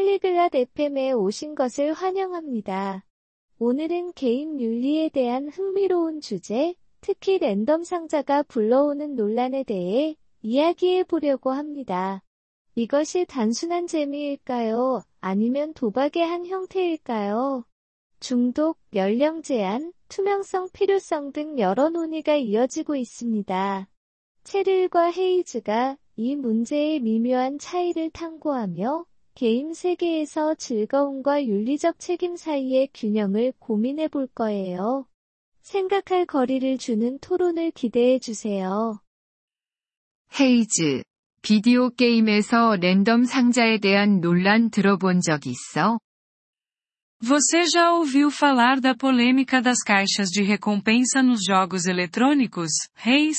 팔리글랏 FM에 오신 것을 환영합니다. 오늘은 게임 윤리에 대한 흥미로운 주제, 특히 랜덤 상자가 불러오는 논란에 대해 이야기해 보려고 합니다. 이것이 단순한 재미일까요? 아니면 도박의 한 형태일까요? 중독, 연령 제한, 투명성 필요성 등 여러 논의가 이어지고 있습니다. 체릴과 헤이즈가 이 문제의 미묘한 차이를 탐구하며 게임 세계에서 즐거움과 윤리적 책임 사이의 균형을 고민해 볼 거예요. 생각할 거리를 주는 토론을 기대해 주세요. 헤이즈, 비디오 게임에서 랜덤 상자에 대한 논란 들어본 적 있어? Você já ouviu falar da polêmica das caixas de recompensa nos jogos eletrônicos, Reis?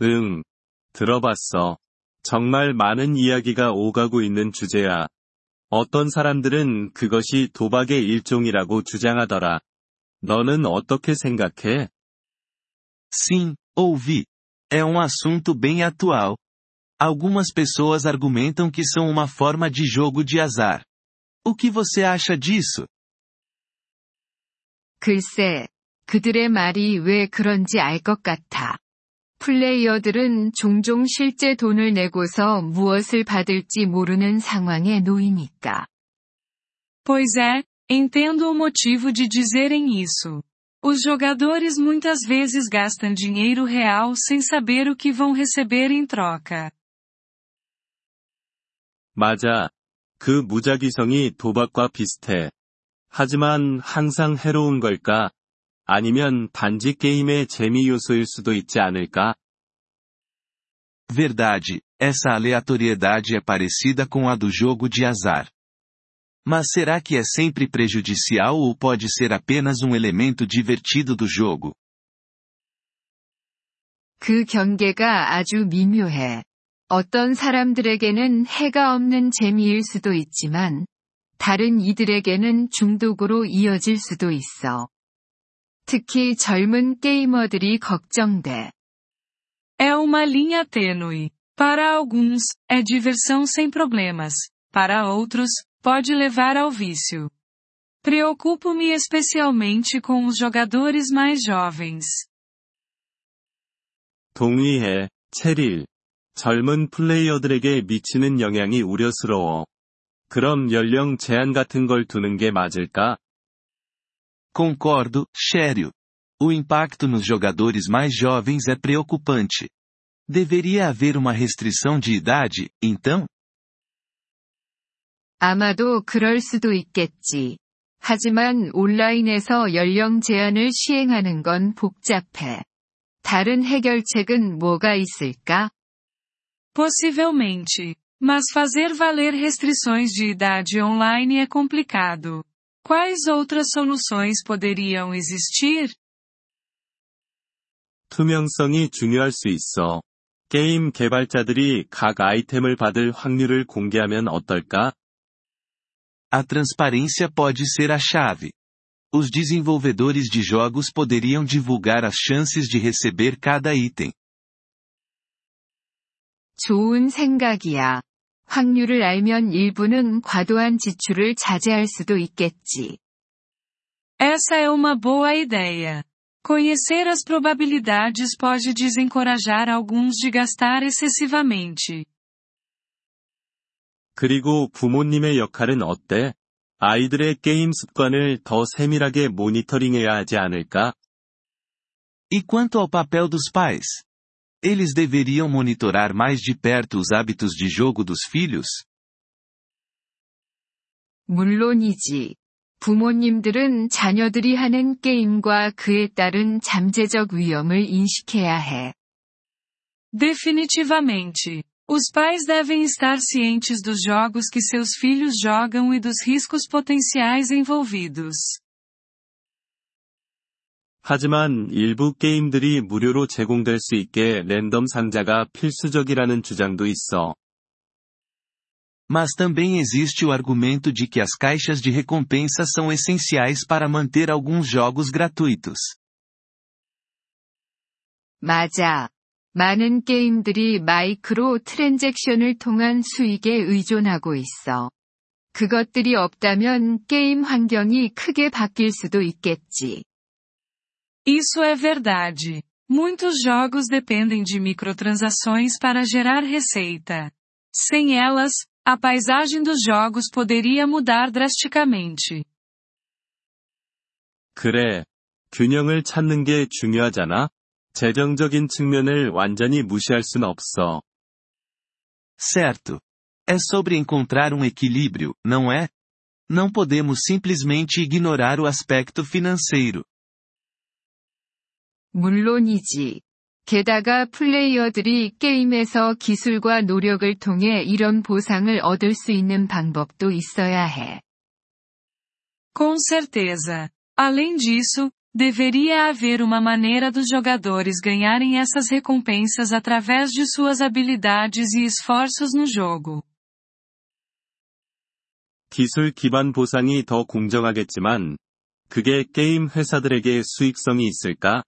응, 들어봤어. 정말 많은 이야기가 오가고 있는 주제야. 어떤 사람들은 그것이 도박의 일종이라고 주장하더라. 너는 어떻게 생각해? Sim, ouvi. É um assunto bem atual. Algumas pessoas argumentam que são uma forma de jogo de azar. O que você acha disso? 글쎄, 그들의 말이 왜 그런지 알 것 같아. 플레이어들은 종종 실제 돈을 내고서 무엇을 받을지 모르는 상황에 놓이니까. Pois é, entendo o motivo de dizerem isso. Os jogadores muitas vezes gastam dinheiro real sem saber o que vão receber em troca. 맞아. 그 무작위성이 도박과 비슷해. 하지만 항상 해로운 걸까? 아니면 단지 게임의 재미 요소일 수도 있지 않을까? Verdade, essa aleatoriedade é parecida com a do jogo de azar. Mas será que é sempre prejudicial ou pode ser apenas um elemento divertido do jogo? 그 경계가 아주 미묘해. 어떤 사람들에게는 해가 없는 재미일 수도 있지만, 다른 이들에게는 중독으로 이어질 수도 있어. 특히 젊은 게이머들이 걱정돼. É uma linha tênue. Para alguns, é diversão sem problemas. Para outros, pode levar ao vício. Preocupo-me especialmente com os jogadores mais jovens. 동의해, 체릴. 젊은 플레이어들에게 미치는 영향이 우려스러워. 그럼 연령 제한 같은 걸 두는 게 맞을까? Concordo, Shério. O impacto nos jogadores mais jovens é preocupante. Deveria haver uma restrição de idade, então? 아마도 그럴 수도 있겠지. 하지만 온라인에서 연령 제한을 시행하는 건 복잡해. 다른 해결책은 뭐가 있을까? Possivelmente. Mas fazer valer restrições de idade online é complicado. Quais outras soluções poderiam existir? 투명성이 중요할 수 있어. 게임 개발자들이 각 아이템을 받을 확률을 공개하면 어떨까? A transparência pode ser a chave. Os desenvolvedores de jogos poderiam divulgar as chances de receber cada item. 좋은 생각이야. 확률을 알면 일부는 과도한 지출을 자제할 수도 있겠지. Essa é uma boa ideia. Conhecer as probabilidades pode desencorajar alguns de gastar excessivamente. 그리고 부모님의 역할은 어때? 아이들의 게임 습관을 더 세밀하게 모니터링해야 하지 않을까? E quanto ao papel dos pais? Eles deveriam monitorar mais de perto os hábitos de jogo dos filhos? 물론이지. 부모님들은 자녀들이 하는 게임과 그에 따른 잠재적 위험을 인식해야 해. Definitivamente. Os pais devem estar cientes dos jogos que seus filhos jogam e dos riscos potenciais envolvidos. 하지만 일부 게임들이 무료로 제공될 수 있게 랜덤 상자가 필수적이라는 주장도 있어. Mas também existe o argumento de que as caixas de recompensa são essenciais para manter alguns jogos gratuitos. 맞아. 많은 게임들이 마이크로 트랜잭션을 통한 수익에 의존하고 있어. 그것들이 없다면 게임 환경이 크게 바뀔 수도 있겠지. Isso é verdade. Muitos jogos dependem de microtransações para gerar receita. Sem elas, a paisagem dos jogos poderia mudar drasticamente. 그래. 균형을 찾는 게 중요하잖아? 재정적인 측면을 완전히 무시할 순 없어. Certo. É sobre encontrar um equilíbrio, não é? Não podemos simplesmente ignorar o aspecto financeiro. 물론이지. 게다가 플레이어들이 게임에서 기술과 노력을 통해 이런 보상을 얻을 수 있는 방법도 있어야 해. Com certeza. Além disso, deveria haver uma maneira dos jogadores ganharem essas recompensas através de suas habilidades e esforços no jogo. 기술 기반 보상이 더 공정하겠지만, 그게 게임 회사들에게 수익성이 있을까?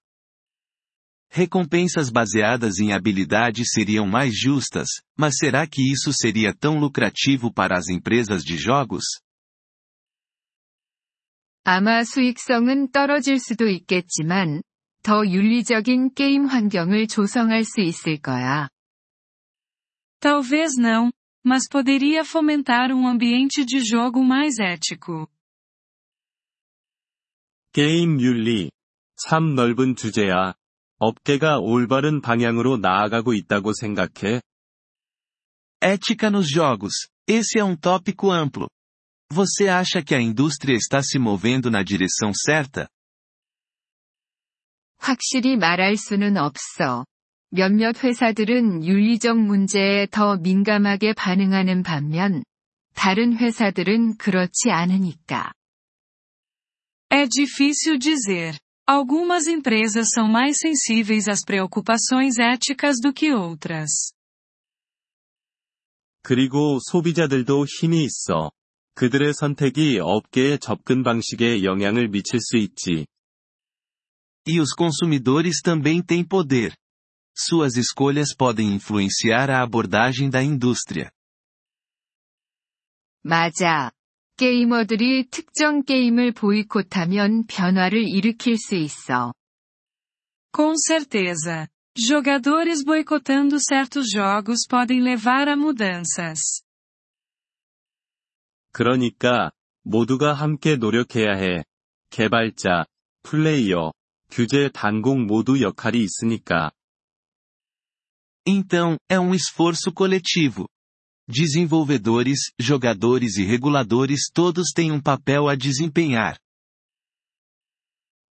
Recompensas baseadas em habilidade seriam mais justas, mas será que isso seria tão lucrativo para as empresas de jogos? 아마 수익성은 떨어질 수도 있겠지만, 더 윤리적인 게임 환경을 조성할 수 있을 거야. Talvez não, mas poderia fomentar um ambiente de jogo mais ético. 게임 윤리. 참 넓은 주제야. 업계가 올바른 방향으로 나아가고 있다고 생각해? Ética nos jogos. Esse é um tópico amplo. Você acha que a indústria está se movendo na direção certa? 확실히 말할 수는 없어. 몇몇 회사들은 윤리적 문제에 더 민감하게 반응하는 반면, 다른 회사들은 그렇지 않으니까. É difícil dizer. Algumas empresas são mais sensíveis às preocupações éticas do que outras. 그리고 소비자들도 힘이 있어. 그들의 선택이 업계의 접근 방식에 영향을 미칠 수 있지. E os consumidores também têm poder. Suas escolhas podem influenciar a abordagem da indústria. 맞아. 게이머들이 특정 게임을 보이콧하면 변화를 일으킬 수 있어. Com certeza. Jogadores boicotando certos jogos podem levar a mudanças. 그러니까, 모두가 함께 노력해야 해. 개발자, 플레이어, 규제 단공 모두 역할이 있으니까. Então, é um esforço coletivo. Desenvolvedores, jogadores e reguladores todos têm um papel a desempenhar.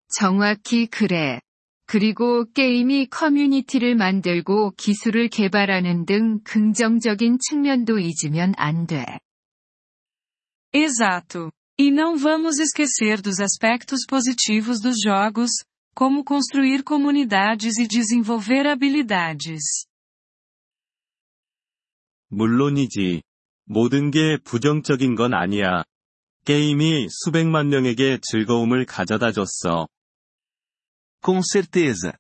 정확히 그래. 그리고 게임이 커뮤니티를 만들고 기술을 개발하는 등 긍정적인 측면도 잊으면 안 돼. Exato. E não vamos esquecer dos aspectos positivos dos jogos, como construir comunidades e desenvolver habilidades. 물론이지. 모든 게 부정적인 건 아니야. 게임이 수백만 명에게 즐거움을 가져다 줬어. Com certeza.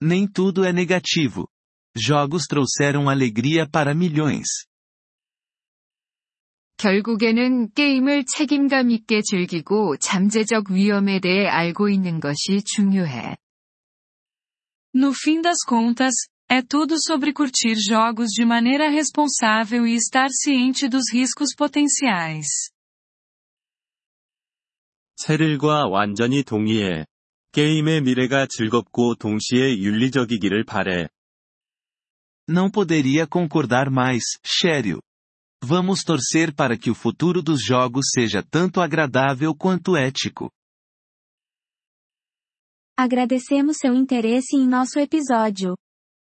Nem tudo é negativo. Jogos trouxeram alegria para milhões. 결국에는 게임을 책임감 있게 즐기고 잠재적 위험에 대해 알고 있는 것이 중요해. No fim das contas, é tudo sobre curtir jogos de maneira responsável e estar ciente dos riscos potenciais. 체릴과 완전히 동의해. 게임의 미래가 즐겁고 동시에 윤리적이기를 바래. Não poderia concordar mais, Cheryl. Vamos torcer para que o futuro dos jogos seja tanto agradável quanto ético. Agradecemos seu interesse em nosso episódio.